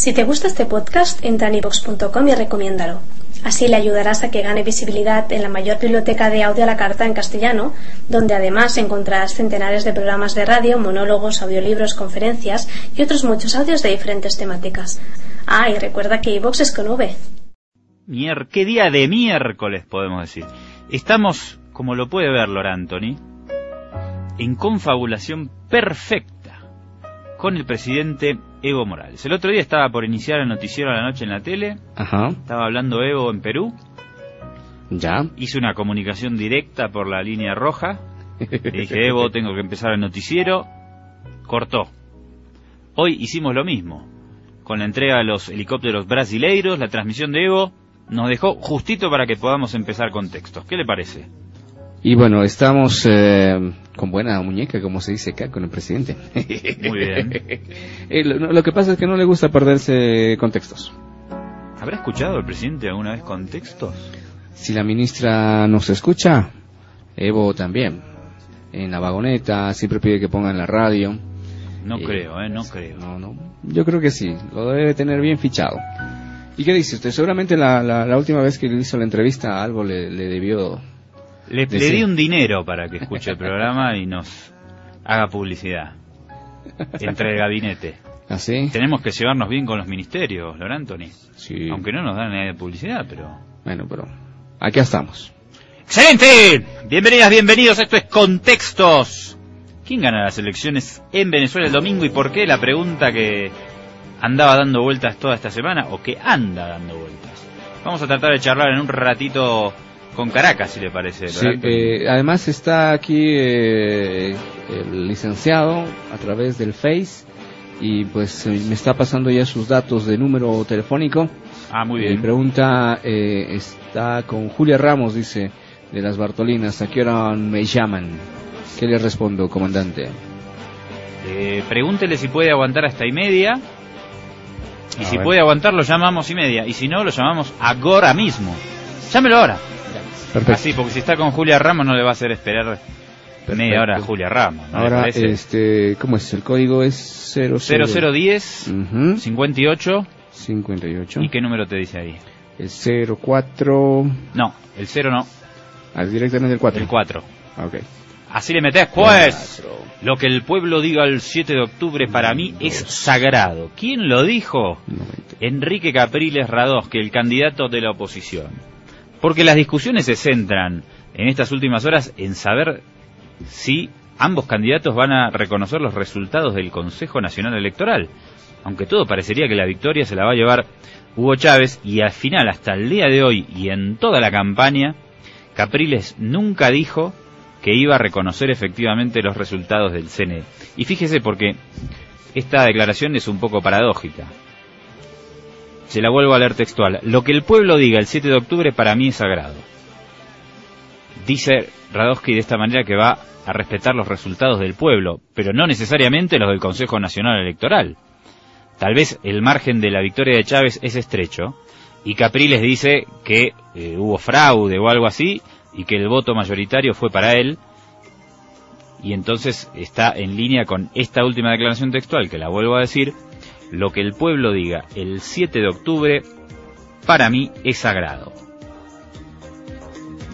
Si te gusta este podcast, entra en y recomiéndalo. Así le ayudarás a que gane visibilidad en la mayor biblioteca de audio a la carta en castellano, donde además encontrarás centenares de programas de radio, monólogos, audiolibros, conferencias y otros muchos audios de diferentes temáticas. Ah, y recuerda que iVox es con V. Mier ¿Qué día de miércoles podemos decir? Estamos, como lo puede ver Lor Anthony, en confabulación perfecta con el presidente Evo Morales. El otro día estaba por iniciar el noticiero a la noche en la tele. Ajá. Estaba hablando Evo en Perú. Ya. Hice una comunicación directa por la línea roja. Le dije, Evo, tengo que empezar el noticiero. Cortó. Hoy hicimos lo mismo. Con la entrega de los helicópteros brasileiros, la transmisión de Evo nos dejó justito para que podamos empezar con textos. ¿Qué le parece? Y bueno, estamos eh, con buena muñeca, como se dice acá, con el presidente. Muy bien. Eh, lo, lo que pasa es que no le gusta perderse contextos. ¿Habrá escuchado el presidente alguna vez contextos? Si la ministra nos escucha, Evo también. En la vagoneta, siempre pide que pongan la radio. No Eh, creo, ¿eh? No creo. No, no. Yo creo que sí, lo debe tener bien fichado. ¿Y qué dice usted? Seguramente la, la, la última vez que le hizo la entrevista algo le, le debió... Le, le sí. di un dinero para que escuche el programa y nos haga publicidad. Entre el gabinete. ¿Así? Tenemos que llevarnos bien con los ministerios, Lor Anthony. Sí. Aunque no nos dan nada de publicidad, pero... Bueno, pero aquí estamos. ¡Excelente! Bienvenidas, bienvenidos. Esto es Contextos. ¿Quién gana las elecciones en Venezuela el domingo y por qué? La pregunta que andaba dando vueltas toda esta semana o que anda dando vueltas. Vamos a tratar de charlar en un ratito con Caracas, si le parece. Sí, eh, además está aquí eh, el licenciado a través del Face y pues eh, me está pasando ya sus datos de número telefónico. ah, muy bien. pregunta, eh, está con Julia Ramos, dice, de las Bartolinas, ¿a qué hora me llaman? ¿Qué le respondo, comandante? Eh, pregúntele si puede aguantar hasta y media. Y A si ver. puede aguantar, lo llamamos y media. Y si no, lo llamamos ahora mismo. Llámelo ahora. Perfecto. Así, porque si está con Julia Ramos, no le va a hacer esperar media hora a Julia Ramos. ¿no Ahora, este, ¿cómo es? El código es 00... 0010 Ujú, 58. 58. ¿Y qué número te dice ahí? El 04... No, el 0 no, Ah, directamente el 4. el 4. Ah, ok. Así le metés, pues. Lo que el pueblo diga el 7 de octubre para mí es sagrado. ¿Quién lo dijo? 90. Enrique Capriles Radosque, el candidato de la oposición. Porque las discusiones se centran en estas últimas horas en saber si ambos candidatos van a reconocer los resultados del Consejo Nacional Electoral. Aunque todo parecería que la victoria se la va a llevar Hugo Chávez y al final, hasta el día de hoy y en toda la campaña, Capriles nunca dijo que iba a reconocer efectivamente los resultados del CNE. Y fíjese porque esta declaración es un poco paradójica. Se la vuelvo a leer textual. Lo que el pueblo diga el 7 de octubre para mí es sagrado. Dice Radowski de esta manera que va a respetar los resultados del pueblo, pero no necesariamente los del Consejo Nacional Electoral. Tal vez el margen de la victoria de Chávez es estrecho, y Capriles dice que eh, hubo fraude o algo así, y que el voto mayoritario fue para él, y entonces está en línea con esta última declaración textual, que la vuelvo a decir, lo que el pueblo diga el 7 de octubre, para mí es sagrado.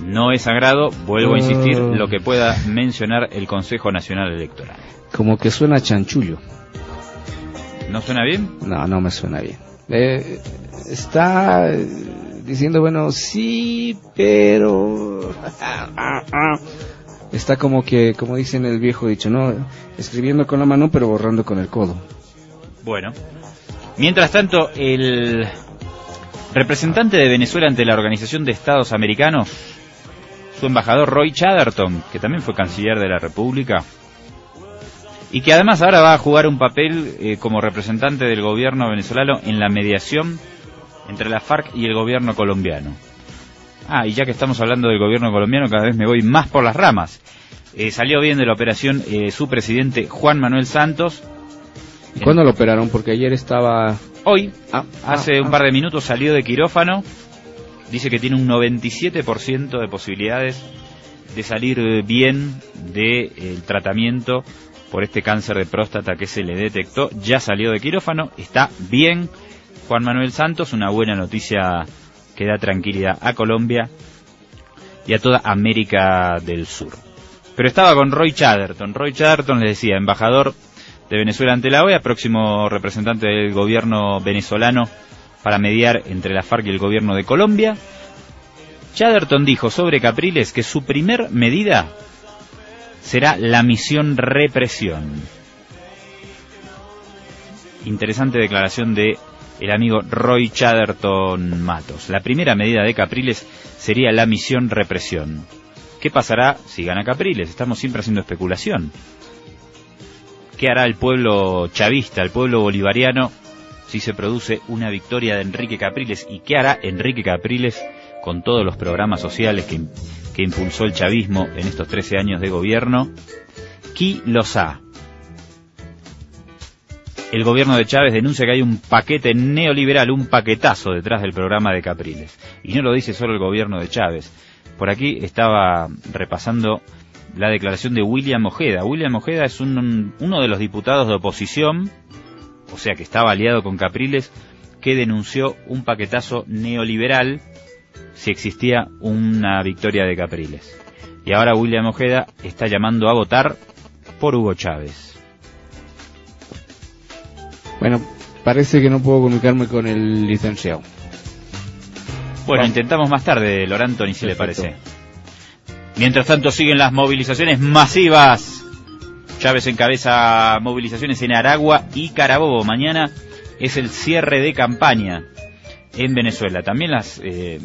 No es sagrado, vuelvo a insistir, lo que pueda mencionar el Consejo Nacional Electoral. Como que suena chanchullo. ¿No suena bien? No, no me suena bien. Eh, está eh, diciendo, bueno, sí, pero... Está como que, como dicen el viejo dicho, ¿no? Escribiendo con la mano, pero borrando con el codo. Bueno. Mientras tanto, el representante de Venezuela ante la Organización de Estados Americanos, su embajador Roy Chatterton, que también fue canciller de la República, y que además ahora va a jugar un papel eh, como representante del gobierno venezolano en la mediación entre la FARC y el gobierno colombiano. Ah, y ya que estamos hablando del gobierno colombiano, cada vez me voy más por las ramas. Eh, salió bien de la operación eh, su presidente Juan Manuel Santos. ¿Cuándo lo operaron? Porque ayer estaba... Hoy, Ah, hace ah, un ah. par de minutos salió de quirófano. Dice que tiene un 97% de posibilidades de salir bien del tratamiento por este cáncer de próstata que se le detectó. Ya salió de quirófano, está bien. Juan Manuel Santos, una buena noticia que da tranquilidad a Colombia y a toda América del Sur. Pero estaba con Roy Chatterton. Roy Chatterton le decía, embajador de Venezuela ante la OEA, próximo representante del gobierno venezolano para mediar entre la FARC y el gobierno de Colombia. Chatterton dijo sobre Capriles que su primer medida será la misión represión. Interesante declaración de el amigo Roy Chatterton Matos. La primera medida de Capriles sería la misión represión. ¿Qué pasará si gana Capriles? Estamos siempre haciendo especulación. ¿Qué hará el pueblo chavista, el pueblo bolivariano, si se produce una victoria de Enrique Capriles? ¿Y qué hará Enrique Capriles con todos los programas sociales que, que impulsó el chavismo en estos 13 años de gobierno? ¿Qui los ha? el gobierno de Chávez denuncia que hay un paquete neoliberal, un paquetazo detrás del programa de Capriles. Y no lo dice solo el gobierno de Chávez. Por aquí estaba repasando la declaración de William Ojeda. William Ojeda es uno de los diputados de oposición, o sea que estaba aliado con Capriles, que denunció un paquetazo neoliberal si existía una victoria de Capriles. Y ahora William Ojeda está llamando a votar por Hugo Chávez. Bueno, parece que no puedo comunicarme con el licenciado. Bueno, intentamos más tarde, Lorantoni, si le parece. Mientras tanto siguen las movilizaciones masivas. Chávez encabeza movilizaciones en Aragua y Carabobo. Mañana es el cierre de campaña en Venezuela. También las, eh,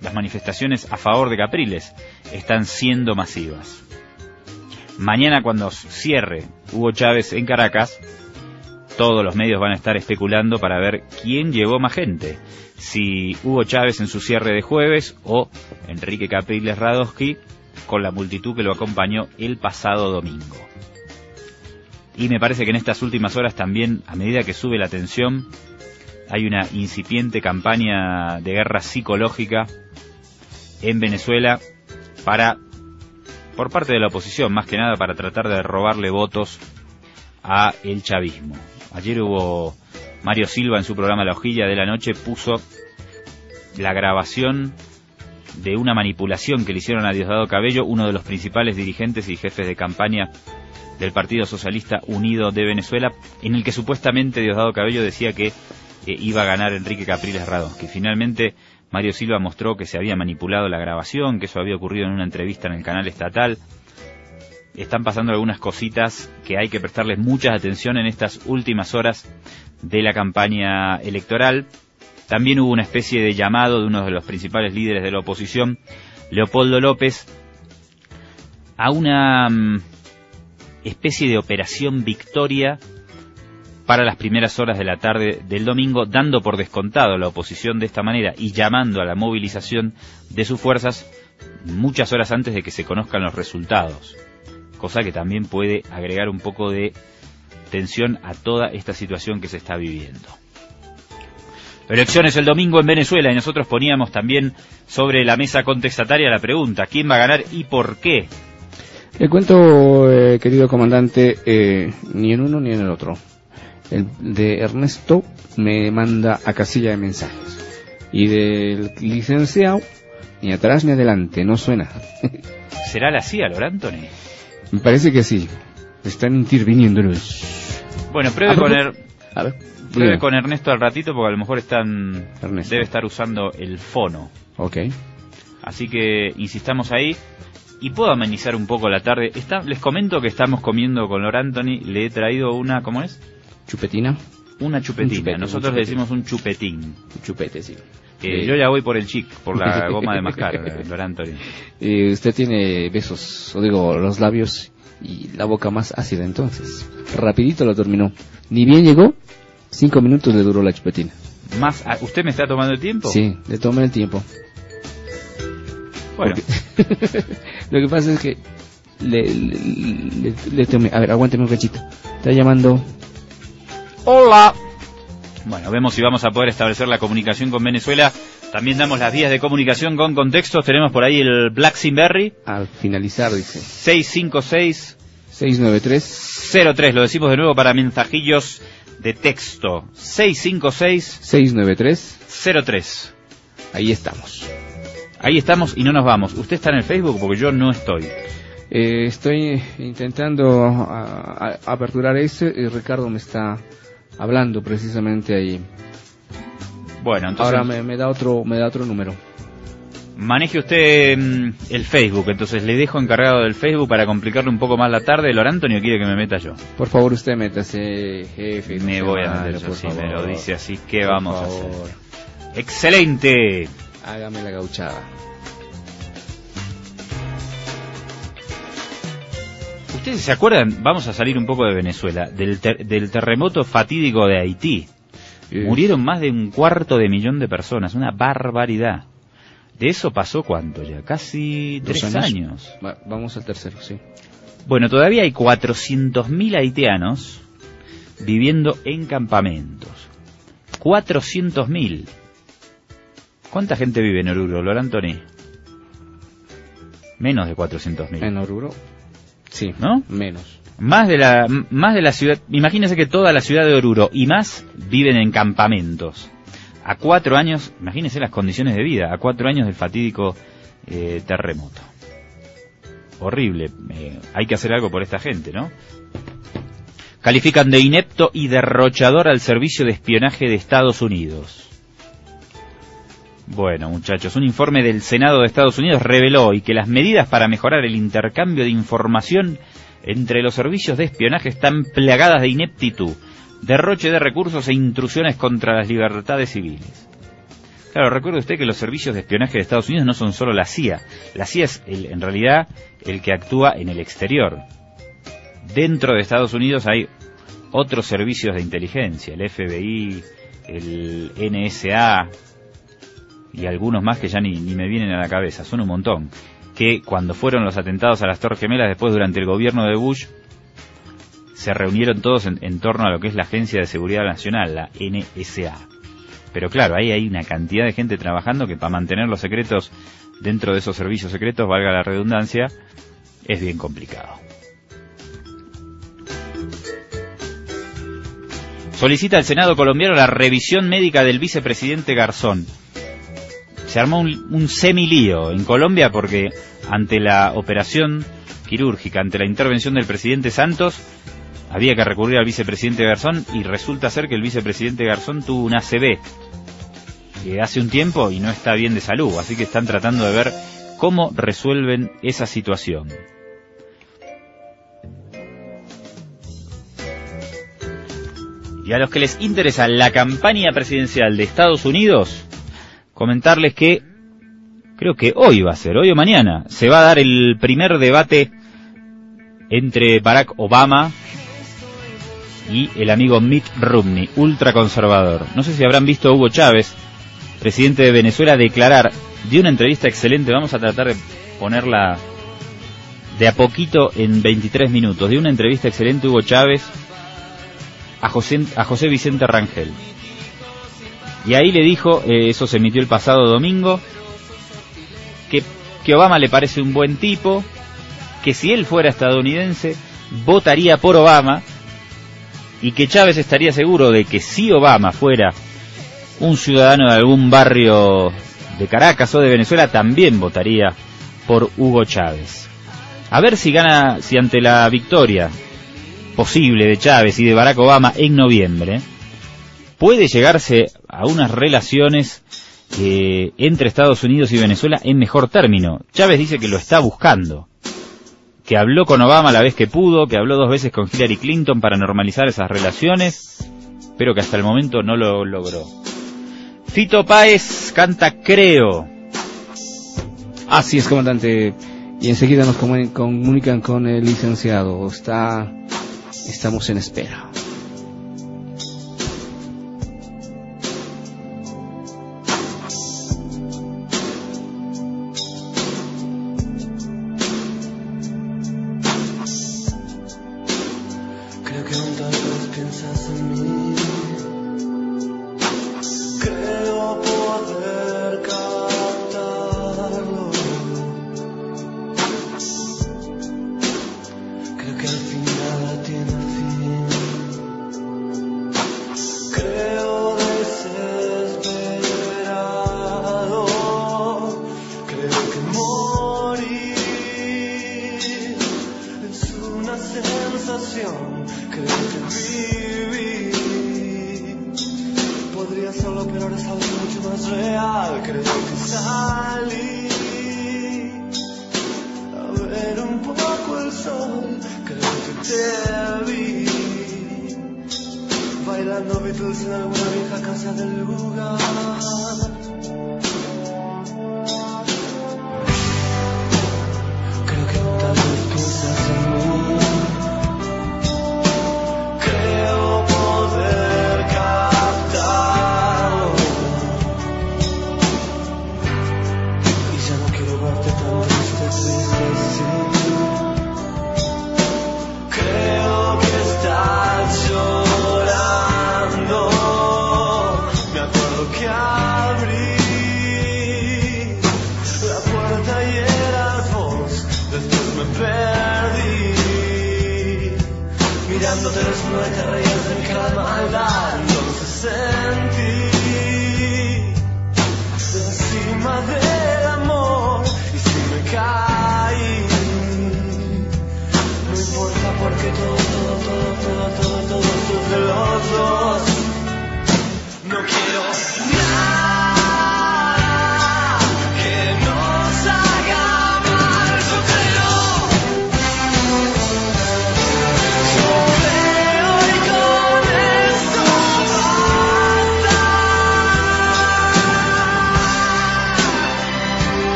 las manifestaciones a favor de Capriles están siendo masivas. Mañana cuando cierre Hugo Chávez en Caracas, todos los medios van a estar especulando para ver quién llevó más gente. Si Hugo Chávez en su cierre de jueves o Enrique Capriles Radowski con la multitud que lo acompañó el pasado domingo. Y me parece que en estas últimas horas también, a medida que sube la tensión, hay una incipiente campaña de guerra psicológica en Venezuela para, por parte de la oposición, más que nada para tratar de robarle votos a el chavismo. Ayer hubo Mario Silva en su programa La Hojilla de la Noche puso la grabación de una manipulación que le hicieron a Diosdado Cabello, uno de los principales dirigentes y jefes de campaña del Partido Socialista Unido de Venezuela, en el que supuestamente Diosdado Cabello decía que eh, iba a ganar Enrique Capriles Rado, que finalmente Mario Silva mostró que se había manipulado la grabación, que eso había ocurrido en una entrevista en el canal estatal, están pasando algunas cositas que hay que prestarles mucha atención en estas últimas horas de la campaña electoral. También hubo una especie de llamado de uno de los principales líderes de la oposición, Leopoldo López, a una mm, especie de operación victoria para las primeras horas de la tarde del domingo, dando por descontado la oposición de esta manera y llamando a la movilización de sus fuerzas muchas horas antes de que se conozcan los resultados cosa que también puede agregar un poco de tensión a toda esta situación que se está viviendo. Elecciones el domingo en Venezuela y nosotros poníamos también sobre la mesa contestataria la pregunta, ¿quién va a ganar y por qué? Le cuento, eh, querido comandante, eh, ni en uno ni en el otro. El de Ernesto me manda a casilla de mensajes. Y del licenciado, ni atrás ni adelante, no suena. ¿Será la CIA, Lorantoni? Me parece que sí. Están interviniendo. Bueno, pruebe con, er... pruebe con Ernesto al ratito porque a lo mejor están debe estar usando el fono. Ok. Así que insistamos ahí. Y puedo amenizar un poco la tarde. Está, les comento que estamos comiendo con Lor Anthony. Le he traído una, ¿cómo es? Chupetina. Una chupetina. Nosotros le decimos un chupetín. Un chupete, sí. yo ya voy por el chic, por la goma de mascar, Lor Anthony. Y usted tiene besos, o digo, los labios y la boca más ácida entonces. Rapidito lo terminó. Ni bien llegó, cinco minutos le duró la chupetina. ¿Más? ¿Usted me está tomando el tiempo? Sí, le tomé el tiempo. Bueno. lo que pasa es que le, le, le, tomé... A ver, aguánteme un cachito. Está llamando... Hola. Bueno, vemos si vamos a poder establecer la comunicación con Venezuela. También damos las vías de comunicación con contextos. Tenemos por ahí el Black Simberry. Al finalizar, dice. 656 693 03. Lo decimos de nuevo para mensajillos de texto 656 693 03. Ahí estamos. Ahí estamos y no nos vamos. ¿Usted está en el Facebook? Porque yo no estoy. Eh, estoy intentando a- a- aperturar ese y Ricardo me está hablando precisamente ahí. Bueno, entonces Ahora me, me da otro me da otro número. Maneje usted mm, el Facebook. Entonces le dejo encargado del Facebook para complicarle un poco más la tarde. ¿Lor Antonio quiere que me meta yo? Por favor, usted métase, jefe. Me voy a meter yo, por si me favor. lo dice así. ¿Qué Por vamos a hacer? ¡Excelente! Hágame la gauchada. ¿Ustedes se acuerdan? Vamos a salir un poco de Venezuela. Del, ter- del terremoto fatídico de Haití. Murieron más de un cuarto de millón de personas. Una barbaridad. De eso pasó cuánto ya? Casi ¿Dos tres años? años. va- vamos al tercero, sí. Bueno, todavía hay 400.000 haitianos viviendo en campamentos. 400.000. ¿Cuánta gente vive en Oruro, Lor Antoni? Menos de 400.000. En Oruro, sí, ¿No? menos. Más de la más de la ciudad, imagínense que toda la ciudad de Oruro y más viven en campamentos. A cuatro años, imagínense las condiciones de vida, a cuatro años del fatídico eh, terremoto. Horrible. eh, hay que hacer algo por esta gente, ¿no? Califican de inepto y derrochador al servicio de espionaje de Estados Unidos. Bueno, muchachos, un informe del Senado de Estados Unidos reveló hoy que las medidas para mejorar el intercambio de información entre los servicios de espionaje están plagadas de ineptitud, derroche de recursos e intrusiones contra las libertades civiles. Claro, recuerde usted que los servicios de espionaje de Estados Unidos no son solo la CIA. La CIA es el- en realidad el que actúa en el exterior. Dentro de Estados Unidos hay otros servicios de inteligencia, el FBI, el NSA y algunos más que ya ni, ni me vienen a la cabeza, son un montón. Que cuando fueron los atentados a las Torres Gemelas, después durante el gobierno de Bush, se reunieron todos en, torno a lo que es la Agencia de Seguridad Nacional, la NSA. Pero claro, ahí hay una cantidad de gente trabajando que para mantener los secretos dentro de esos servicios secretos, valga la redundancia, es bien complicado. Solicita al Senado colombiano la revisión médica del vicepresidente Garzón. Se armó un, un semilío en Colombia porque ante la operación quirúrgica, ante la intervención del presidente Santos, había que recurrir al vicepresidente Garzón y resulta ser que el vicepresidente Garzón tuvo un ACV eh, hace un tiempo y no está bien de salud, así que están tratando de ver cómo resuelven esa situación. Y a los que les interesa la campaña presidencial de Estados Unidos, comentarles que creo que hoy va a ser, hoy o mañana, se va a dar el primer debate entre Barack Obama y el amigo Mitt Romney, ultraconservador. No sé si habrán visto a Hugo Chávez, presidente de Venezuela, declarar de una entrevista excelente, vamos a tratar de ponerla de a poquito en 23 minutos, de una entrevista excelente Hugo Chávez a José, a José Vicente Rangel. Y ahí le dijo, eh, eso se emitió el pasado domingo, que, que Obama le parece un buen tipo, que si él fuera estadounidense, votaría por Obama, y que Chávez estaría seguro de que si Obama fuera un ciudadano de algún barrio de Caracas o de Venezuela, también votaría por Hugo Chávez. A ver si gana, si ante la victoria posible de Chávez y de Barack Obama en noviembre, puede llegarse a unas relaciones eh, entre Estados Unidos y Venezuela en mejor término. Chávez dice que lo está buscando, que habló con Obama la vez que pudo, que habló dos veces con Hillary Clinton para normalizar esas relaciones, pero que hasta el momento no lo logró. Fito Páez canta Creo. Así es, comandante. Y enseguida nos comu- comunican con el licenciado. Está, estamos en espera. Te vi bailando Beatles en alguna vieja casa del lugar.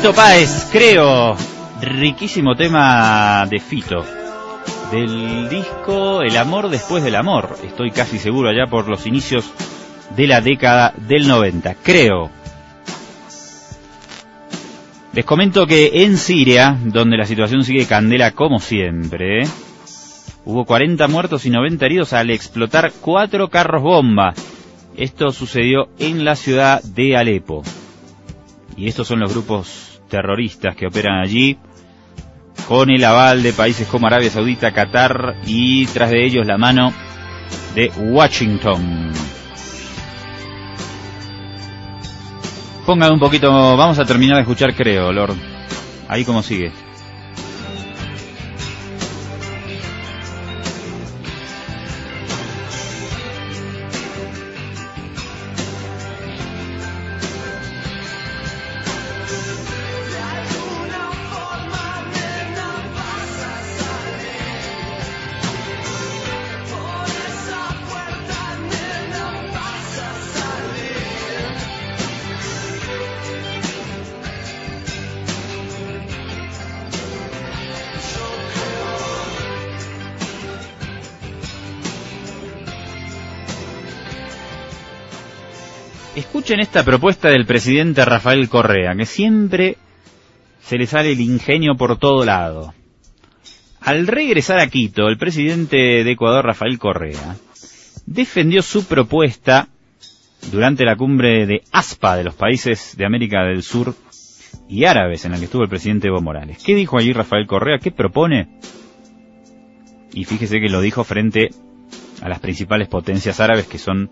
Fito Páez, creo. Riquísimo tema de Fito. Del disco El amor después del amor. Estoy casi seguro allá por los inicios de la década del 90. Creo. Les comento que en Siria, donde la situación sigue candela como siempre, hubo 40 muertos y 90 heridos al explotar cuatro carros bomba. Esto sucedió en la ciudad de Alepo. Y estos son los grupos terroristas que operan allí con el aval de países como Arabia Saudita, Qatar y tras de ellos la mano de Washington. Pongan un poquito, vamos a terminar de escuchar creo, Lord. Ahí como sigue. Escuchen esta propuesta del presidente Rafael Correa, que siempre se le sale el ingenio por todo lado. Al regresar a Quito, el presidente de Ecuador, Rafael Correa, defendió su propuesta durante la cumbre de ASPA de los países de América del Sur y árabes en la que estuvo el presidente Evo Morales. ¿Qué dijo allí Rafael Correa? ¿Qué propone? Y fíjese que lo dijo frente a las principales potencias árabes que son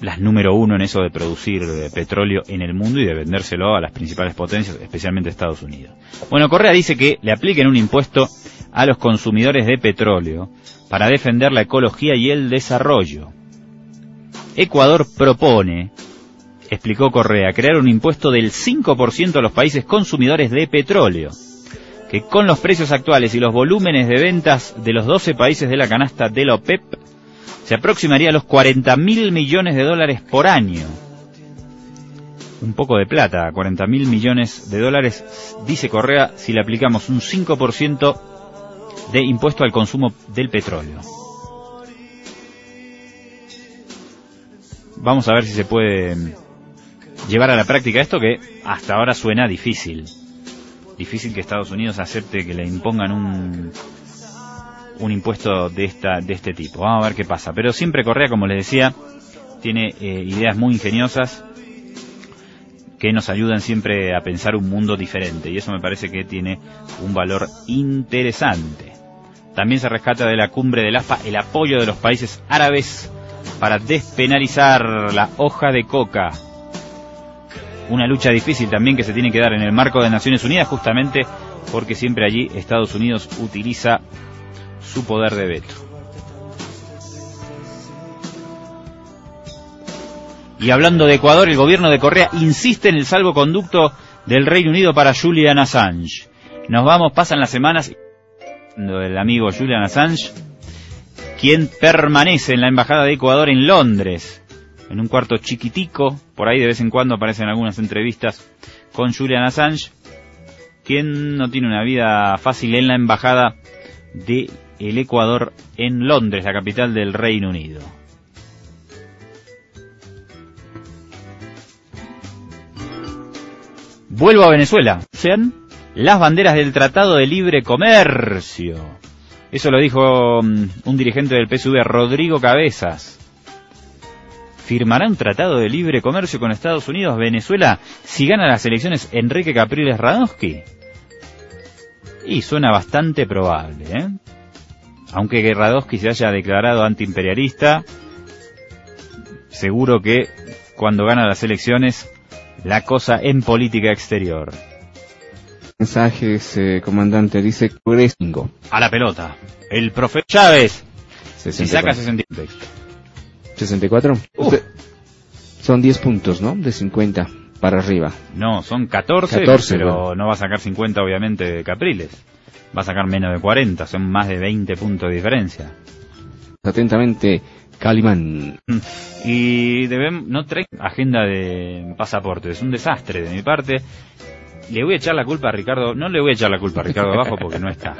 las número uno en eso de producir eh, petróleo en el mundo y de vendérselo a las principales potencias, especialmente Estados Unidos. Bueno, Correa dice que le apliquen un impuesto a los consumidores de petróleo para defender la ecología y el desarrollo. Ecuador propone, explicó Correa, crear un impuesto del 5% a los países consumidores de petróleo, que con los precios actuales y los volúmenes de ventas de los 12 países de la canasta de la OPEP, se aproximaría a los 40 mil millones de dólares por año. Un poco de plata, 40 mil millones de dólares, dice Correa, si le aplicamos un 5% de impuesto al consumo del petróleo. Vamos a ver si se puede llevar a la práctica esto que hasta ahora suena difícil. Difícil que Estados Unidos acepte que le impongan un, un impuesto de esta de este tipo. Vamos a ver qué pasa. Pero siempre Correa, como les decía, tiene eh, ideas muy ingeniosas que nos ayudan siempre a pensar un mundo diferente y eso me parece que tiene un valor interesante. También se rescata de la cumbre del AFA el apoyo de los países árabes para despenalizar la hoja de coca. Una lucha difícil también que se tiene que dar en el marco de Naciones Unidas justamente porque siempre allí Estados Unidos utiliza su poder de veto. Y hablando de Ecuador, el gobierno de Correa insiste en el salvoconducto del Reino Unido para Julian Assange. Nos vamos, pasan las semanas, el amigo Julian Assange, quien permanece en la Embajada de Ecuador en Londres, en un cuarto chiquitico, por ahí de vez en cuando aparecen algunas entrevistas con Julian Assange, quien no tiene una vida fácil en la Embajada de el Ecuador en Londres, la capital del Reino Unido. Vuelvo a Venezuela. Sean las banderas del Tratado de Libre Comercio. Eso lo dijo um, un dirigente del PSV, Rodrigo Cabezas. ¿Firmará un tratado de libre comercio con Estados Unidos Venezuela si gana las elecciones Enrique Capriles Radonsky? Y suena bastante probable, ¿eh? Aunque Radonsky se haya declarado antiimperialista, seguro que cuando gana las elecciones la cosa en política exterior. Mensajes, eh, comandante, dice Crescingo. A la pelota. El profe Chávez. Si saca 64. 64. Uh. Usted- Son 10 puntos, ¿no? De 50 para arriba. No, son 14, 14, pero bueno. no va a sacar 50 obviamente de Capriles. Va a sacar menos de 40, son más de 20 puntos de diferencia. Atentamente, Calimán. Mm. Y debemos, no trae agenda de pasaportes, es un desastre de mi parte. Le voy a echar la culpa a Ricardo, no le voy a echar la culpa a Ricardo abajo porque no está.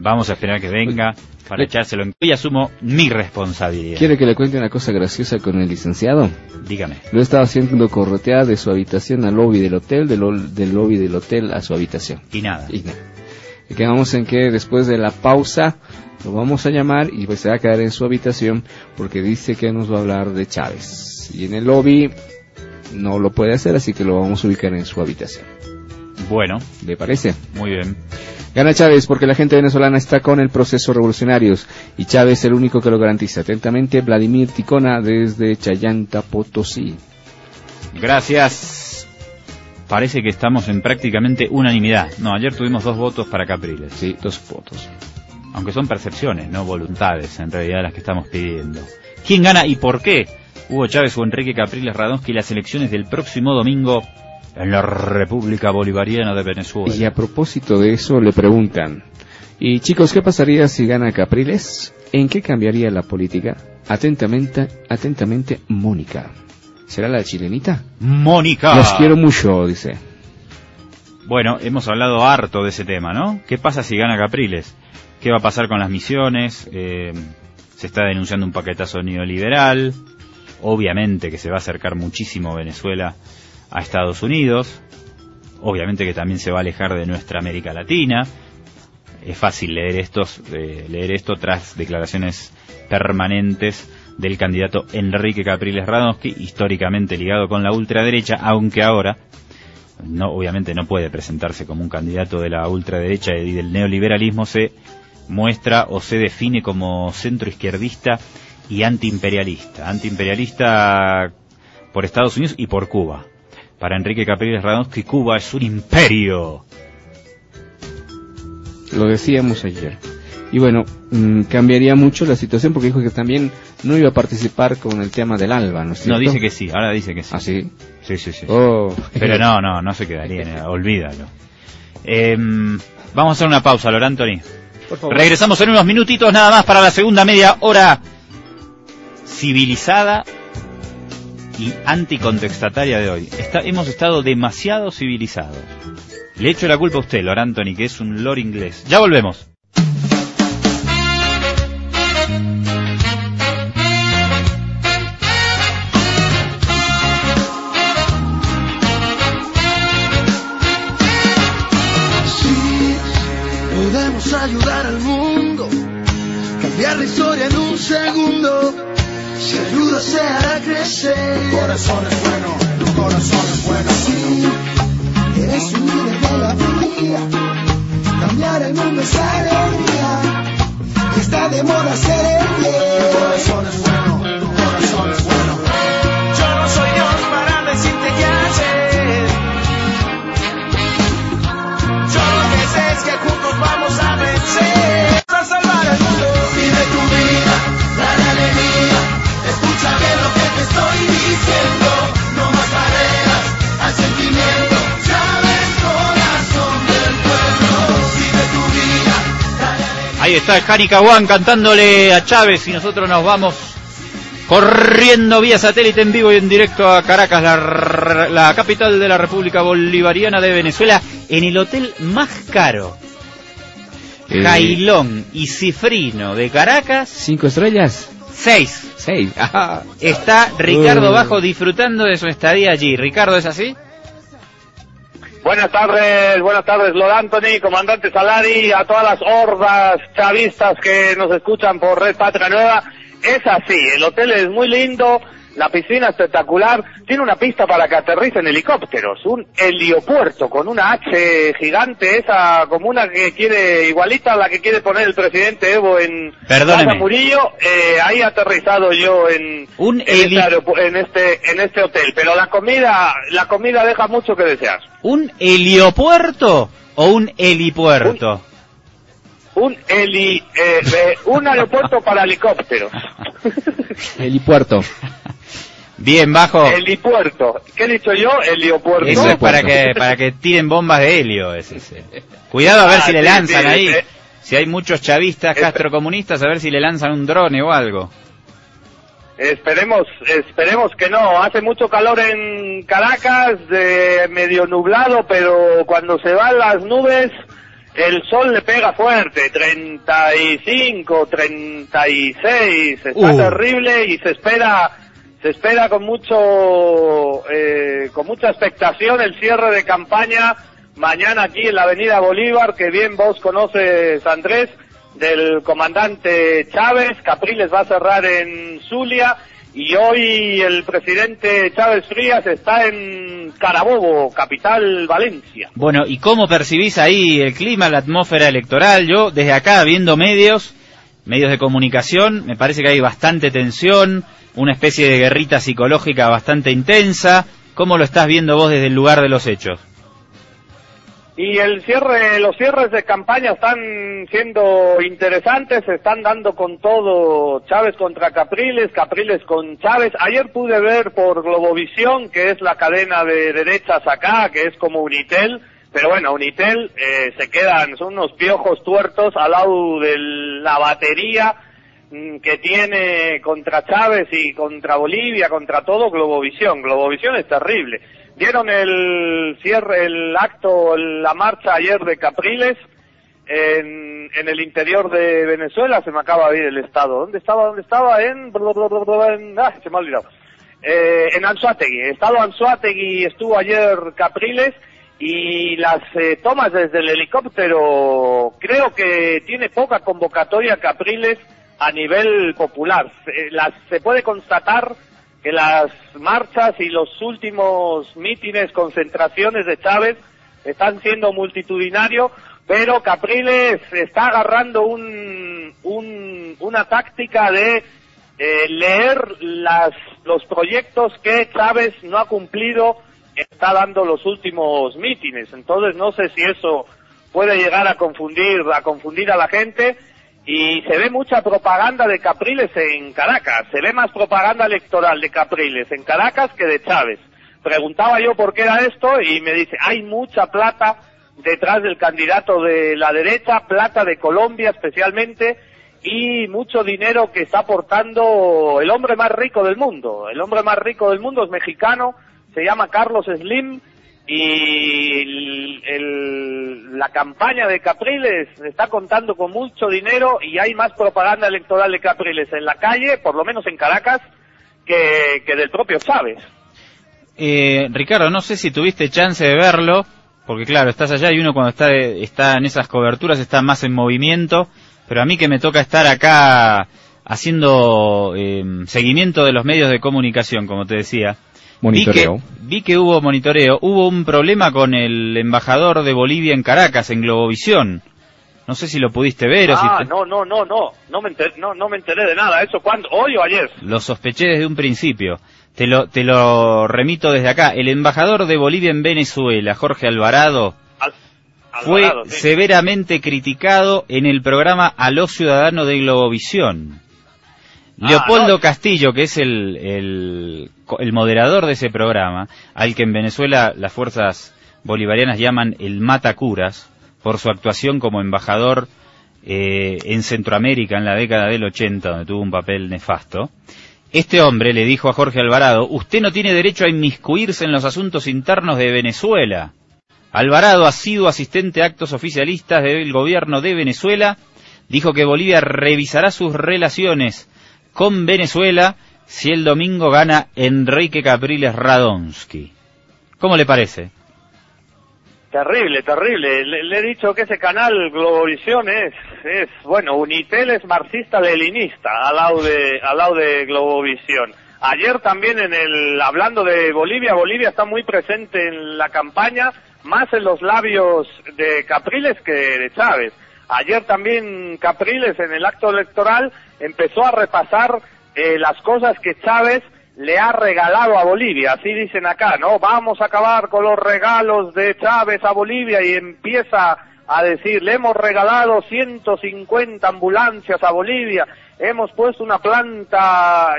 Vamos a esperar que venga para echárselo en y asumo mi responsabilidad. ¿Quiere que le cuente una cosa graciosa con el licenciado? Dígame. Lo estaba haciendo corretear de su habitación al lobby del hotel, del, del lobby del hotel a su habitación. Y nada. Y no. Y quedamos en que después de la pausa lo vamos a llamar y pues se va a quedar en su habitación porque dice que nos va a hablar de Chávez. Y en el lobby no lo puede hacer, así que lo vamos a ubicar en su habitación. Bueno, ¿Le parece? muy bien. Gana Chávez porque la gente venezolana está con el proceso revolucionarios y Chávez es el único que lo garantiza. Atentamente, Vladimir Ticona desde Chayanta, Potosí. Gracias. Parece que estamos en prácticamente unanimidad. No, ayer tuvimos dos votos para Capriles. Sí, dos fotos. Aunque son percepciones, no voluntades, en realidad las que estamos pidiendo. ¿Quién gana y por qué? Hugo Chávez o Enrique Capriles Radonsky las elecciones del próximo domingo en la República Bolivariana de Venezuela. Y a propósito de eso le preguntan, y chicos, ¿qué pasaría si gana Capriles? ¿En qué cambiaría la política? Atentamente, atentamente, Mónica. ¿Será la chilenita? Mónica. Los quiero mucho, dice. Bueno, hemos hablado harto de ese tema, ¿no? ¿Qué pasa si gana Capriles? ¿Qué va a pasar con las misiones? Eh, se está denunciando un paquetazo neoliberal. Obviamente que se va a acercar muchísimo Venezuela a Estados Unidos. Obviamente que también se va a alejar de nuestra América Latina. Es fácil leer estos, eh, leer esto tras declaraciones permanentes del candidato Enrique Capriles Radonsky, históricamente ligado con la ultraderecha, aunque ahora no, obviamente no puede presentarse como un candidato de la ultraderecha y del neoliberalismo, se muestra o se define como centroizquierdista y antiimperialista. Antiimperialista por Estados Unidos y por Cuba. Para Enrique Capriles Radonsky, Cuba es un imperio. Lo decíamos ayer. Y bueno, mm, cambiaría mucho la situación porque dijo que también no iba a participar con el tema del ALBA, ¿no es No, cierto? dice que sí, ahora dice que sí. ¿Ah, sí? Sí, sí, sí. Oh. Pero no, no, no se quedaría, olvídalo. Em, vamos a hacer una pausa, Lor Anthony. Por favor. Regresamos en unos minutitos nada más para la segunda media hora civilizada y anticontextataria de hoy. Está- hemos estado demasiado civilizados. Le echo la culpa a usted, Lor Anthony, que es un lord inglés. Ya volvemos. Ayudar al mundo, cambiar la historia en un segundo. Si ayuda se hará crecer. Tu corazón es bueno, tu corazón es bueno. Sí, eres un líder de la vida. Cambiar el mundo es alegría. Está de moda ser el bien. Tu corazón es bueno, tu corazón Ahí está Jani Caguán cantándole a Chávez y nosotros nos vamos corriendo vía satélite en vivo y en directo a Caracas, la capital de la República Bolivariana de Venezuela, en el hotel más caro eh, Jailón y Cifrino de Caracas, ¿Cinco estrellas? seis. Seis. Ajá. Está Ricardo Uh. Bajo disfrutando de su estadía allí. Ricardo, ¿es así? Buenas tardes, buenas tardes, Lord Anthony, comandante Salari, a todas las hordas chavistas que nos escuchan por Red Patria Nueva. Es así, el hotel es muy lindo, la piscina espectacular, tiene una pista para que aterricen helicópteros, un heliopuerto con una H gigante, esa como una que quiere, igualita a la que quiere poner el presidente Evo en Perdóneme. Plaza Murillo, eh, ahí aterrizado yo en, Un en, este en este en este hotel, pero la comida, la comida deja mucho que desear. ¿Un heliopuerto o un helipuerto? Un heli, eh, eh, un aeropuerto para helicópteros. Helipuerto. Bien, Bajo. Helipuerto. ¿Qué he dicho yo? Heliopuerto. Eso es para Helipuerto. que, para que tiren bombas de helio. Es ese. Cuidado a ver Ah, si le sí, lanzan sí, ahí. eh. Si hay muchos chavistas Eh, castrocomunistas, a ver si le lanzan un drone o algo. Esperemos, esperemos que no. Hace mucho calor en Caracas, de medio nublado, pero cuando se van las nubes, el sol le pega fuerte. 35, 36. Está Uh. terrible y se espera, se espera con mucho, eh, con mucha expectación el cierre de campaña mañana aquí en la Avenida Bolívar, que bien vos conoces, Andrés del comandante Chávez. Capriles va a cerrar en Zulia y hoy el presidente Chávez Frías está en Carabobo, capital Valencia. Bueno, ¿y cómo percibís ahí el clima, la atmósfera electoral? Yo, desde acá, viendo medios, medios de comunicación, me parece que hay bastante tensión, una especie de guerrita psicológica bastante intensa. ¿Cómo lo estás viendo vos desde el lugar de los hechos? Y el cierre, los cierres de campaña están siendo interesantes, se están dando con todo Chávez contra Capriles, Capriles con Chávez. Ayer pude ver por Globovisión, que es la cadena de derechas acá, que es como Unitel, pero bueno, Unitel eh, se quedan, son unos piojos tuertos al lado de la batería que tiene contra Chávez y contra Bolivia, contra todo Globovisión. Globovisión es terrible. Vieron el cierre, el acto, la marcha ayer de Capriles en, en el interior de Venezuela, se me acaba de ir el estado. ¿Dónde estaba? ¿Dónde estaba? En... en- ah, se me ha olvidado. Eh, en Anzuategui. Estado Anzuategui estuvo ayer Capriles y las eh, tomas desde el helicóptero creo que tiene poca convocatoria Capriles a nivel popular. Se, las, se puede constatar que las marchas y los últimos mítines, concentraciones de Chávez están siendo multitudinarios, pero Capriles está agarrando un, un- una táctica de eh, leer las, los proyectos que Chávez no ha cumplido, está dando los últimos mítines. Entonces no sé si eso puede llegar a confundir, a confundir a la gente y se ve mucha propaganda de Capriles en Caracas, se ve más propaganda electoral de Capriles en Caracas que de Chávez. Preguntaba yo por qué era esto y me dice, hay mucha plata detrás del candidato de la derecha, plata de Colombia especialmente, y mucho dinero que está aportando el hombre más rico del mundo. El hombre más rico del mundo es mexicano, se llama Carlos Slim, y el- la campaña de Capriles está contando con mucho dinero y hay más propaganda electoral de Capriles en la calle, por lo menos en Caracas, que, que del propio Chávez. Eh, Ricardo, no sé si tuviste chance de verlo, porque claro, estás allá y uno cuando está, está en esas coberturas está más en movimiento, pero a mí que me toca estar acá haciendo eh, seguimiento de los medios de comunicación, como te decía. Monitoreo. Vi que, vi que hubo monitoreo. Hubo un problema con el embajador de Bolivia en Caracas, en Globovisión. No sé si lo pudiste ver o si Ah, te- no, no, no, no, no me, enteré, no, no me enteré de nada. ¿Eso cuándo? ¿Hoy o ayer? lo sospeché desde un principio. Te lo, te lo remito desde acá. El embajador de Bolivia en Venezuela, Jorge Alvarado, Al- fue sí. severamente criticado en el programa A los Ciudadanos de Globovisión. Ah, Leopoldo no. Castillo, que es el, el, el moderador de ese programa, al que en Venezuela las fuerzas bolivarianas llaman el matacuras, por su actuación como embajador eh, en Centroamérica en la década del 80, donde tuvo un papel nefasto, este hombre le dijo a Jorge Alvarado, usted no tiene derecho a inmiscuirse en los asuntos internos de Venezuela. Alvarado, ha sido asistente a actos oficialistas del gobierno de Venezuela, dijo que Bolivia revisará sus relaciones con Venezuela si el domingo gana Enrique Capriles Radonsky. ¿Cómo le parece? Terrible, terrible. Le, he dicho que ese canal Globovisión es, es, bueno, Unitel es marxista-leninista al lado de, al lado de Globovisión. Ayer también en el, hablando de Bolivia, Bolivia está muy presente en la campaña, más en los labios de Capriles que de Chávez. Ayer también Capriles en el acto electoral empezó a repasar eh, las cosas que Chávez le ha regalado a Bolivia, así dicen acá, ¿no? Vamos a acabar con los regalos de Chávez a Bolivia y empieza a decir, le hemos regalado 150 ambulancias a Bolivia, hemos puesto una planta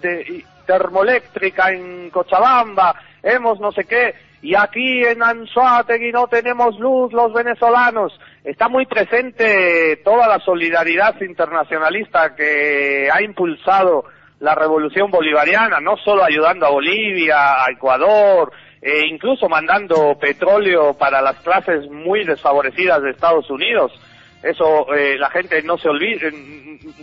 de- termoeléctrica en Cochabamba, hemos no sé qué, y aquí en Anzoátegui no tenemos luz los venezolanos. Está muy presente toda la solidaridad internacionalista que ha impulsado la revolución bolivariana, no solo ayudando a Bolivia, a Ecuador, e incluso mandando petróleo para las clases muy desfavorecidas de Estados Unidos. Eso eh, la gente no se olvida,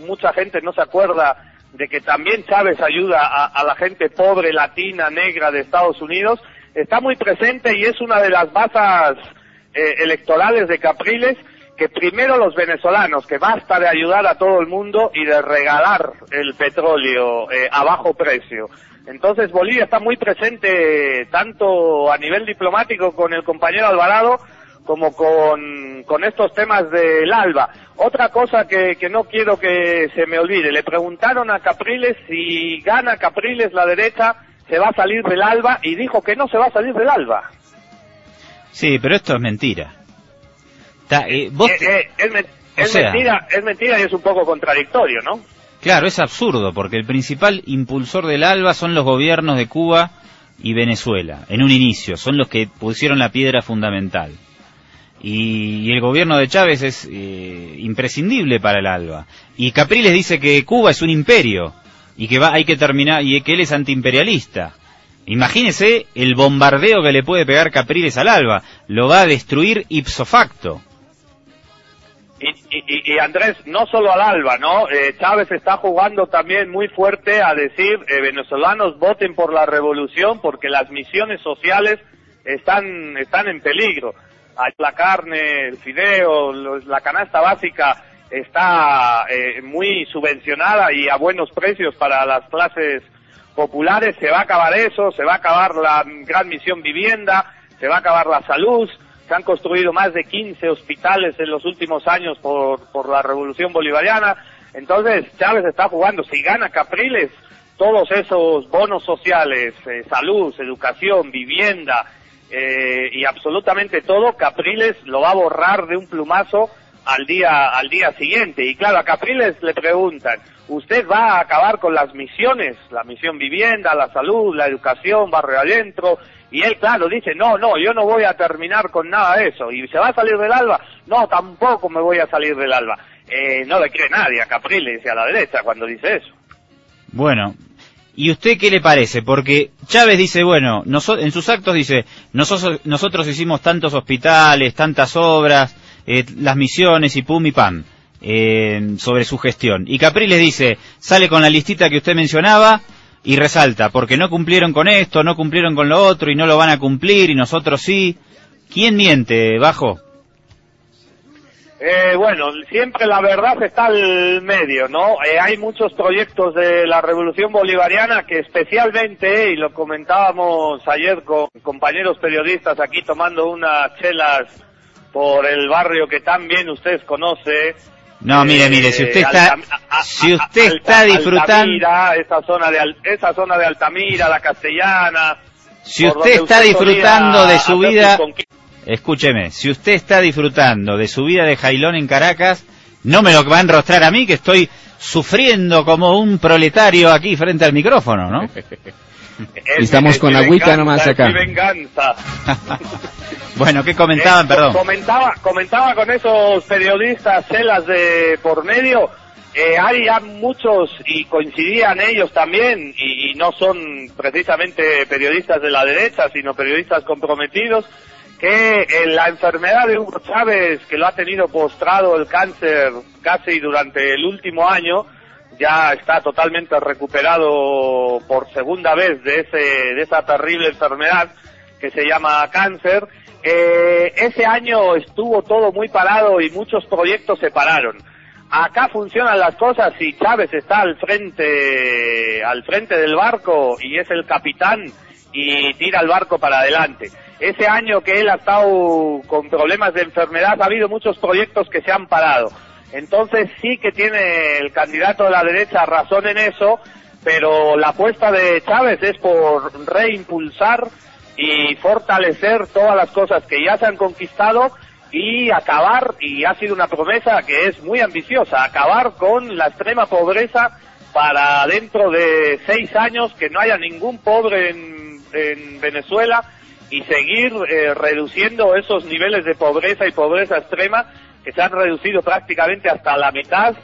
mucha gente no se acuerda de que también Chávez ayuda a, a la gente pobre, latina, negra de Estados Unidos. Está muy presente y es una de las basas eh, electorales de Capriles que primero los venezolanos, que basta de ayudar a todo el mundo y de regalar el petróleo eh, a bajo precio. Entonces Bolivia está muy presente tanto a nivel diplomático con el compañero Alvarado como con, con estos temas del ALBA. Otra cosa que, que no quiero que se me olvide, le preguntaron a Capriles si gana Capriles la derecha, se va a salir del ALBA y dijo que no se va a salir del ALBA. Sí, pero esto es mentira. Ta- eh, vos Eh, te- eh, es, es sea- mentira, es mentira y es un poco contradictorio, ¿no? Claro, es absurdo, porque el principal impulsor del ALBA son los gobiernos de Cuba y Venezuela, en un inicio, son los que pusieron la piedra fundamental. Y, y el gobierno de Chávez es eh, imprescindible para el ALBA. Y Capriles dice que Cuba es un imperio y que va, hay que terminar, y que él es antiimperialista. Imagínese el bombardeo que le puede pegar Capriles al ALBA, lo va a destruir ipso facto. Y, y- y- Andrés, no solo al ALBA, ¿no? Eh, Chávez está jugando también muy fuerte a decir, eh, venezolanos voten por la revolución porque las misiones sociales están, están en peligro. Hay La carne, el fideo, los- la canasta básica está eh, muy subvencionada y a buenos precios para las clases populares. Se va a acabar eso, se va a acabar la gran misión vivienda, se va a acabar la salud. Se han construido más de 15 hospitales en los últimos años por, por la revolución bolivariana. Entonces, Chávez está jugando. Si gana Capriles, todos esos bonos sociales, eh, salud, educación, vivienda eh, y absolutamente todo, Capriles lo va a borrar de un plumazo al día al día siguiente. Y claro, a Capriles le preguntan, ¿usted va a acabar con las misiones? La misión vivienda, la salud, la educación, barrio adentro. Y él, claro, dice, no, no, yo no voy a terminar con nada de eso. ¿Y se va a salir del ALBA? No, tampoco me voy a salir del ALBA. Eh, no le cree nadie a Capriles y a la derecha cuando dice eso. Bueno, ¿y usted qué le parece? Porque Chávez dice, bueno, en sus actos dice, nosotros, nosotros hicimos tantos hospitales, tantas obras, eh, las misiones y pum y pam, eh, sobre su gestión. Y Capriles dice, sale con la listita que usted mencionaba y resalta, porque no cumplieron con esto, no cumplieron con lo otro y no lo van a cumplir y nosotros sí. ¿Quién miente, Bajo? Eh, bueno, siempre la verdad está al medio, ¿no? Eh, hay muchos proyectos de la revolución bolivariana que especialmente, y lo comentábamos ayer con compañeros periodistas aquí tomando unas chelas por el barrio que tan bien ustedes conoce. No, mire, eh, mire, si usted está, Altam- a- a- si usted Alta- está disfrutando, Altamira, esa zona de Al- esa zona de Altamira, la Castellana. si usted está disfrutando de su vida. Escúcheme, si usted está disfrutando de su vida de Jailón en Caracas, no me lo va a enrostrar a mí que estoy sufriendo como un proletario aquí frente al micrófono, ¿no? Es Estamos mi- con mi agüita venganza, nomás es acá. mi venganza. Bueno, ¿qué comentaban? Perdón. Comentaba, comentaba con esos periodistas celas de por medio. Eh, hay ya muchos, y coincidían ellos también, y, y no son precisamente periodistas de la derecha, sino periodistas comprometidos, que eh, la enfermedad de Hugo Chávez, que lo ha tenido postrado el cáncer casi durante el último año, ya está totalmente recuperado por segunda vez de, ese, de esa terrible enfermedad que se llama cáncer. Eh, ese año estuvo todo muy parado y muchos proyectos se pararon. Acá funcionan las cosas y Chávez está al frente, al frente del barco y es el capitán y tira el barco para adelante. Ese año que él ha estado con problemas de enfermedad ha habido muchos proyectos que se han parado. Entonces sí que tiene el candidato de la derecha razón en eso, pero la apuesta de Chávez es por reimpulsar y fortalecer todas las cosas que ya se han conquistado y acabar, y ha sido una promesa que es muy ambiciosa, acabar con la extrema pobreza para dentro de seis años que no haya ningún pobre en, en Venezuela y seguir eh, reduciendo esos niveles de pobreza y pobreza extrema que se han reducido prácticamente hasta la mitad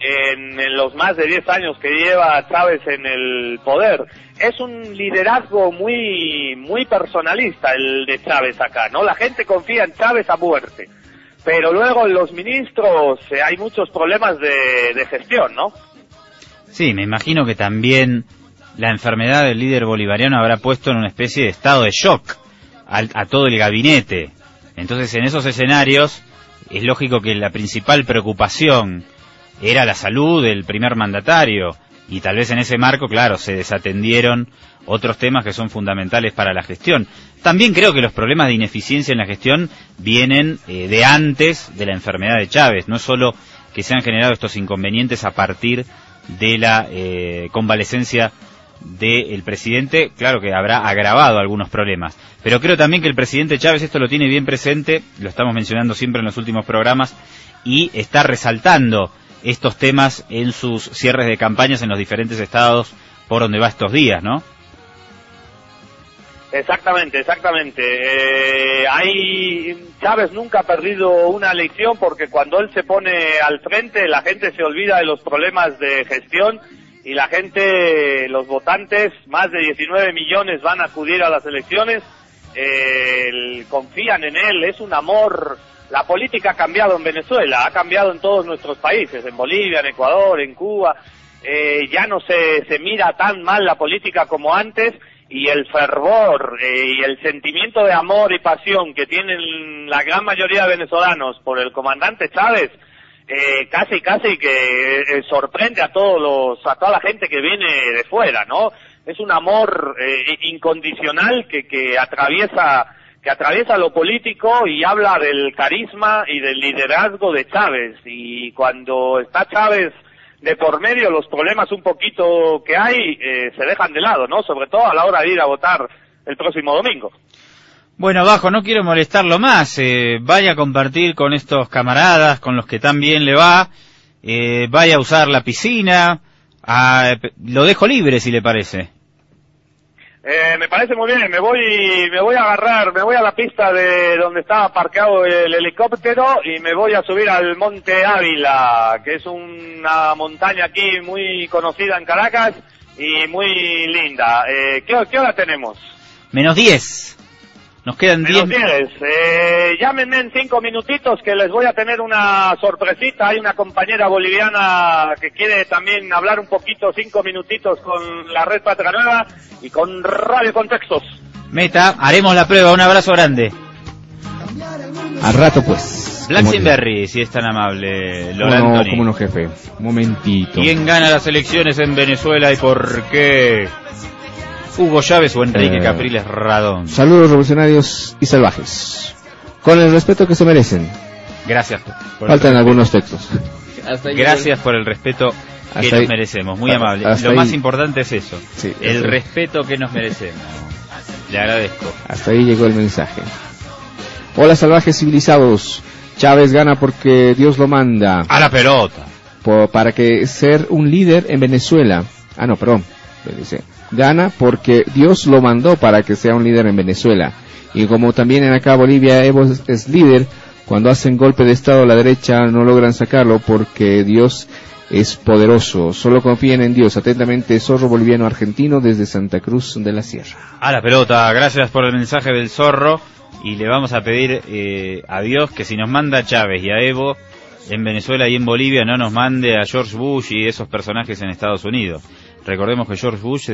en, los más de 10 años que lleva Chávez en el poder. Es un liderazgo muy, muy personalista el de Chávez acá, ¿no? La gente confía en Chávez a muerte. Pero luego los ministros eh, hay muchos problemas de, gestión, ¿no? Sí, me imagino que también la enfermedad del líder bolivariano habrá puesto en una especie de estado de shock al- a todo el gabinete. Entonces, en esos escenarios, es lógico que la principal preocupación era la salud del primer mandatario. Y tal vez en ese marco, claro, se desatendieron otros temas que son fundamentales para la gestión. También creo que los problemas de ineficiencia en la gestión vienen eh, de antes de la enfermedad de Chávez. No solo que se han generado estos inconvenientes a partir de la eh, convalecencia del presidente, claro que habrá agravado algunos problemas. Pero creo también que el presidente Chávez esto lo tiene bien presente, lo estamos mencionando siempre en los últimos programas, y está resaltando estos temas en sus cierres de campañas en los diferentes estados por donde va estos días, ¿no? Exactamente, exactamente. Eh, Chávez nunca ha perdido una elección porque cuando él se pone al frente la gente se olvida de los problemas de gestión y la gente, los votantes, más de 19 millones van a acudir a las elecciones, eh, confían en él, es un amor. La política ha cambiado en Venezuela, ha cambiado en todos nuestros países, en Bolivia, en Ecuador, en Cuba. Eh, ya no se, se mira tan mal la política como antes y el fervor eh, y el sentimiento de amor y pasión que tienen la gran mayoría de venezolanos por el comandante Chávez eh, casi casi que eh, sorprende a todos los a toda la gente que viene de fuera no es un amor eh, incondicional que que atraviesa que atraviesa lo político y habla del carisma y del liderazgo de Chávez y cuando está Chávez de por medio los problemas un poquito que hay eh, se dejan de lado, ¿no? Sobre todo a la hora de ir a votar el próximo domingo. Bueno, Bajo, no quiero molestarlo más. eh, vaya a compartir con estos camaradas, con los que tan bien le va. eh, vaya a usar la piscina. ah, pe- lo dejo libre, si le parece. Eh, me parece muy bien, me voy, me voy a agarrar, me voy a la pista de donde estaba parqueado el helicóptero y me voy a subir al Monte Ávila, que es una montaña aquí muy conocida en Caracas y muy linda. Eh, ¿qué, ¿Qué hora tenemos? Menos 10. Nos quedan 10. Menos diez. Eh, llámenme en cinco minutitos que les voy a tener una sorpresita. Hay una compañera boliviana que quiere también hablar un poquito, cinco minutitos con la red Patria Nueva y con Radio Contextos. Meta, haremos la prueba. Un abrazo grande. Al rato, pues. Black como digo. Berry, si es tan amable. ¿Cómo Lola no, cómo no, jefe? Momentito. ¿Quién gana las elecciones en Venezuela y por qué? Hugo Chávez o Enrique Eh, Capriles Radón. Saludos revolucionarios y salvajes. Con el respeto que se merecen. Gracias. por Faltan algunos textos. Gracias por el respeto que Hasta nos ahí. merecemos. Muy amable. hasta Lo más ahí. importante es eso. Sí, el respeto que nos merecemos. Le agradezco. Hasta ahí llegó el mensaje. Hola salvajes civilizados. Chávez gana porque Dios lo manda. A la pelota. Para que ser un líder en Venezuela. Ah, no, perdón. Dice. Gana porque Dios lo mandó para que sea un líder en Venezuela. Y como también en acá Bolivia Evo es, líder, cuando hacen golpe de Estado a la derecha no logran sacarlo porque Dios es poderoso. Solo confíen en Dios. Atentamente, Zorro Boliviano Argentino desde Santa Cruz de la Sierra. A la pelota, gracias por el mensaje del zorro y le vamos a pedir eh, a Dios que si nos manda a Chávez y a Evo en Venezuela y en Bolivia no nos mande a George Bush y esos personajes en Estados Unidos. Recordemos que George Bush se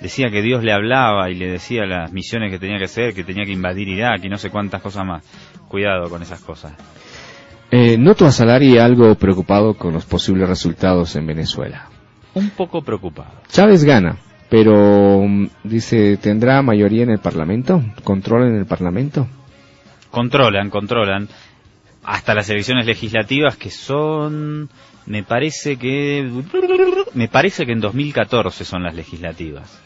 decía que Dios le hablaba y le decía las misiones que tenía que hacer, que tenía que invadir Irak y no sé cuántas cosas más. Cuidado con esas cosas. Eh, noto a Salari algo preocupado con los posibles resultados en Venezuela. Un poco preocupado. Chávez gana, pero mm, dice, ¿tendrá mayoría en el Parlamento? ¿Control en el Parlamento? Controlan, controlan. Hasta las elecciones legislativas que son, me parece que, me parece que en 2014 son las legislativas.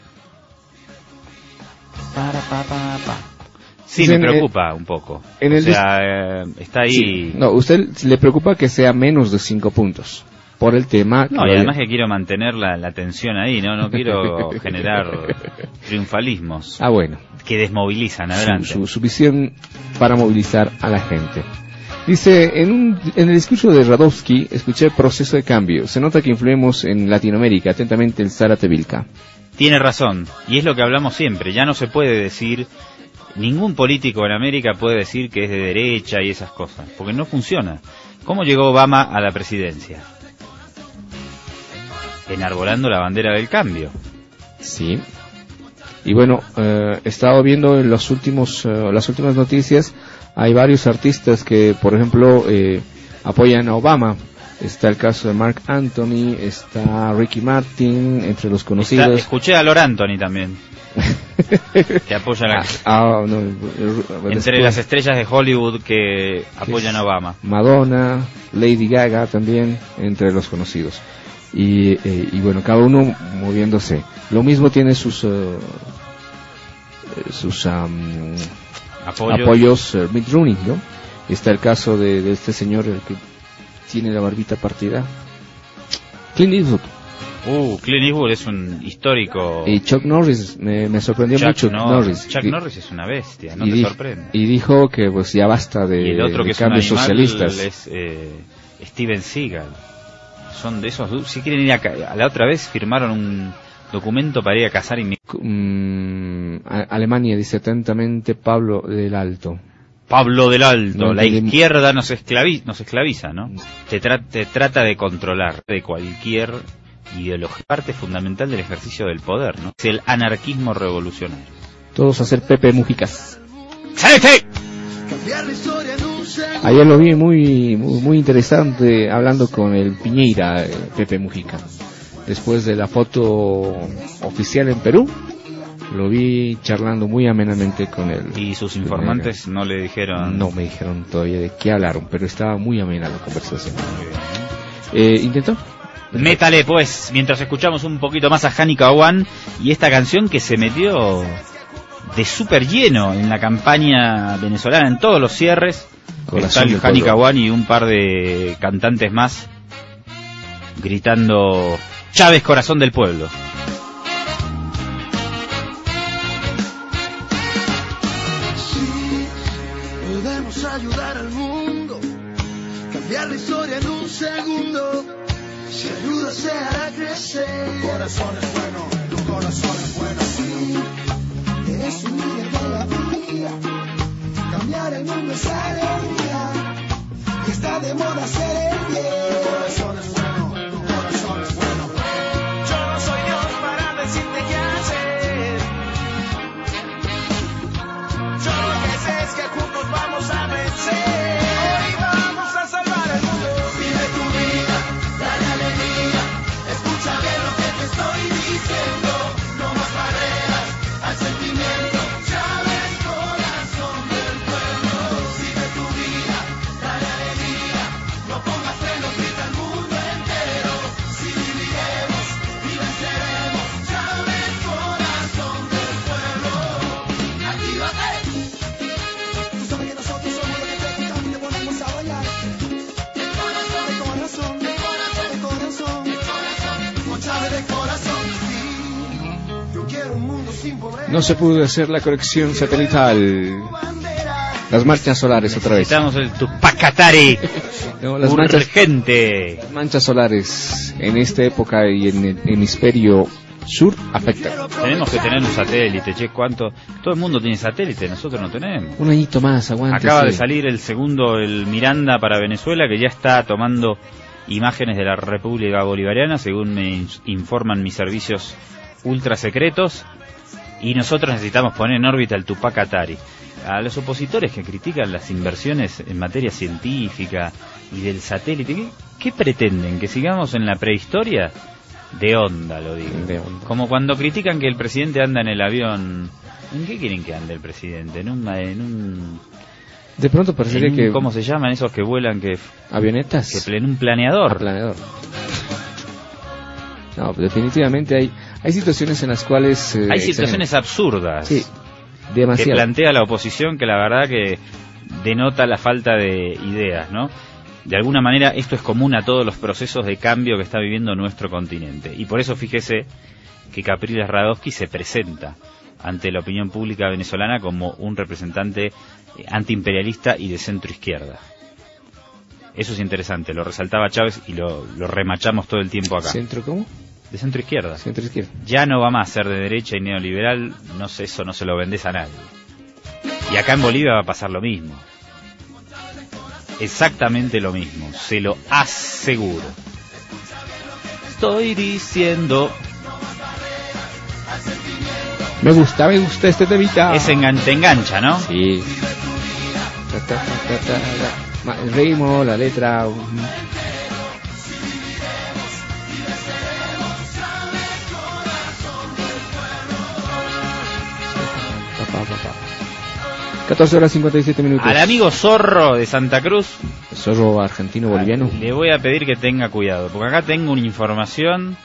Para, pa, pa, pa. Sí, me preocupa un poco. en o el sea, eh, está ahí. Sí. No, usted le preocupa que sea menos de cinco puntos por el tema. No, y además que quiero mantener la, la tensión ahí, ¿no? No quiero generar triunfalismos Ah, bueno. que desmovilizan. Su, Adelante. su, su visión para movilizar a la gente. Dice, en, un, en el discurso de Radowski escuché proceso de cambio. Se nota que influimos en Latinoamérica. Atentamente el Zárate Vilca. Tiene razón, y es lo que hablamos siempre, ya no se puede decir, ningún político en América puede decir que es de derecha y esas cosas, porque no funciona. ¿Cómo llegó Obama a la presidencia? Enarbolando la bandera del cambio. Sí. Y bueno, eh, he estado viendo en los últimos, eh, las últimas noticias, hay varios artistas que, por ejemplo, eh, apoyan a Obama. Está el caso de Mark Anthony, está Ricky Martin, entre los Está- conocidos. escuché a Lor Anthony también, que apoya la, Ah, no, eh, entre después, las estrellas de Hollywood que apoyan a Obama. Madonna, Lady Gaga también, entre los conocidos. Y, eh, y bueno, cada uno moviéndose. Lo mismo tiene sus, eh, sus am, Apoyo. apoyos eh, Mitt Rooney, ¿no? Está el caso de, de este señor el que tiene la barbita partida. Clint Eastwood Uh, Clint Eastwood es un histórico. y Chuck Norris, me, me sorprendió Chuck mucho Norris. Chuck Norris es una bestia, no y, te sorprende. y dijo que pues ya basta de, y el otro de que es un cambios socialistas. es eh, Steven Seagal. Son de esos. Si quieren ir a, a la otra vez firmaron un documento para ir a cazar inmigrantes. Mm, Alemania dice atentamente Pablo del Alto. Pablo del Alto, No la izquierda nos, esclavi- nos esclaviza, ¿no? Te, tra- te trata de controlar de cualquier ideología. Parte fundamental del ejercicio del poder, ¿no? Es el anarquismo revolucionario. Todos a hacer Pepe Mujicas. Ayer lo vi muy, muy, muy interesante hablando con el Piñeira, eh, Pepe Mujica. Después de la foto oficial en Perú, lo vi charlando muy amenamente con él. Y sus informantes no le dijeron... No me dijeron todavía de qué hablaron, pero estaba muy amena la conversación. Eh, ¿Intentó? Métale pues, mientras escuchamos un poquito más a Hani Kawan y esta canción que se metió de súper lleno en la campaña venezolana, en todos los cierres. Corazón Está Hani. Kawan y un par de cantantes más gritando Chávez, corazón del pueblo. Sí, podemos ayudar al mundo, cambiar la historia en un segundo. Si ayuda se hará crecer. Corazón es bueno, tu corazón es bueno. Sí, eres un líder de la vida. Cambiar el mundo es alegría. Y está de moda ser el bien. No se pudo hacer la conexión satelital. Las marchas solares otra vez. Necesitamos el Tupacatari No, las manchas, urgente. las manchas solares en esta época y en el hemisferio sur afectan. Tenemos que tener un satélite, che, ¿cuánto? Todo el mundo tiene satélite, nosotros no tenemos. Un añito más, aguante. Acaba de salir el segundo, el Miranda para Venezuela, que ya está tomando imágenes de la República Bolivariana, según me in- informan mis servicios ultra secretos. Y nosotros necesitamos poner en órbita el Tupac Atari. A los opositores que critican las inversiones en materia científica y del satélite, ¿qué, qué pretenden? ¿Que sigamos en la prehistoria? De onda, lo digo. Onda. Como cuando critican que el presidente anda en el avión. ¿En qué quieren que ande el presidente? En un, en un De pronto parecería en un- que ¿Cómo se llaman esos que vuelan que, avionetas. que en un planeador? Planeador. No, definitivamente hay hay situaciones en las cuales eh, Hay situaciones absurdas Sí, que demasiado. plantea la oposición que la verdad que denota la falta de ideas, ¿no? De alguna manera esto es común a todos los procesos de cambio que está viviendo nuestro continente. Y por eso fíjese que Capriles Radowski se presenta ante la opinión pública venezolana como un representante eh, antiimperialista y de centro izquierda. Eso es interesante, lo resaltaba Chávez y lo, lo remachamos todo el tiempo acá. ¿Centro cómo? De centro izquierda. Centro izquierda. Ya no va más a ser de derecha y neoliberal, no sé, eso no se lo vendes a nadie. Y acá en Bolivia va a pasar lo mismo. Exactamente lo mismo, se lo aseguro. Estoy diciendo, Me gusta, me gusta este temita. es engan te engancha, ¿no? Sí. Ta, ta, ta, El ritmo, la letra. 14 horas 57 minutos. Al amigo Zorro de Santa Cruz Zorro argentino boliviano. le voy a pedir que tenga cuidado, porque acá tengo una información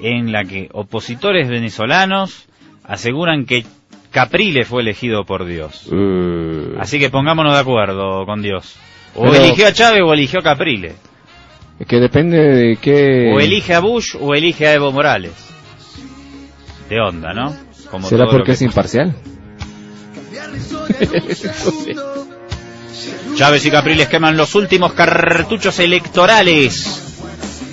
en la que opositores venezolanos aseguran que Capriles fue elegido por Dios. Eh, Así que pongámonos de acuerdo con Dios. O Pero- eligió a Chávez o eligió a Capriles. que depende de qué. O elige a Bush o elige a Evo Morales. De onda, ¿no? Como ¿Será porque que- es imparcial? Chávez y Capriles queman los últimos cartuchos electorales.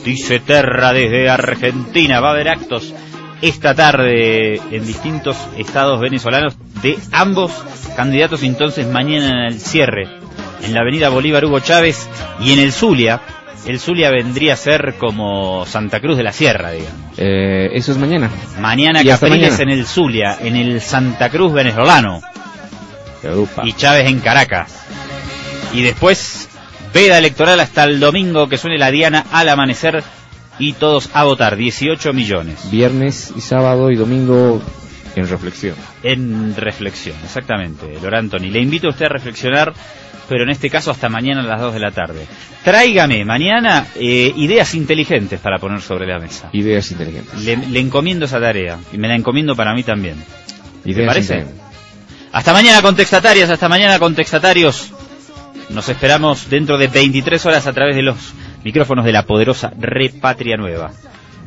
Dice Terra desde Argentina. Va a haber actos esta tarde en distintos estados venezolanos de ambos candidatos. Entonces mañana en el cierre, en la avenida Bolívar Hugo Chávez y en el Zulia. El Zulia vendría a ser como Santa Cruz de la Sierra, digamos. Eh, eso es mañana. Mañana Capriles mañana. en el Zulia, en el Santa Cruz venezolano Upa. y Chávez en Caracas. Y después, veda electoral hasta el domingo que suene la Diana al amanecer y todos a votar, 18 millones. Viernes y sábado y domingo en reflexión. En reflexión, exactamente, Lor Anthony. Le invito a usted a reflexionar, pero en este caso hasta mañana a las 2 de la tarde. Tráigame mañana eh, ideas inteligentes para poner sobre la mesa. Ideas inteligentes. Le, le encomiendo esa tarea y me la encomiendo para mí también. Ideas parece? inteligentes. Hasta mañana contestatarias, hasta mañana contestatarios. Nos esperamos dentro de 23 horas a través de los micrófonos de la poderosa Repatria Nueva.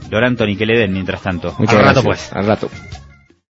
Lor Anthony, que le den mientras tanto. Muchas Al rato pues. Al rato.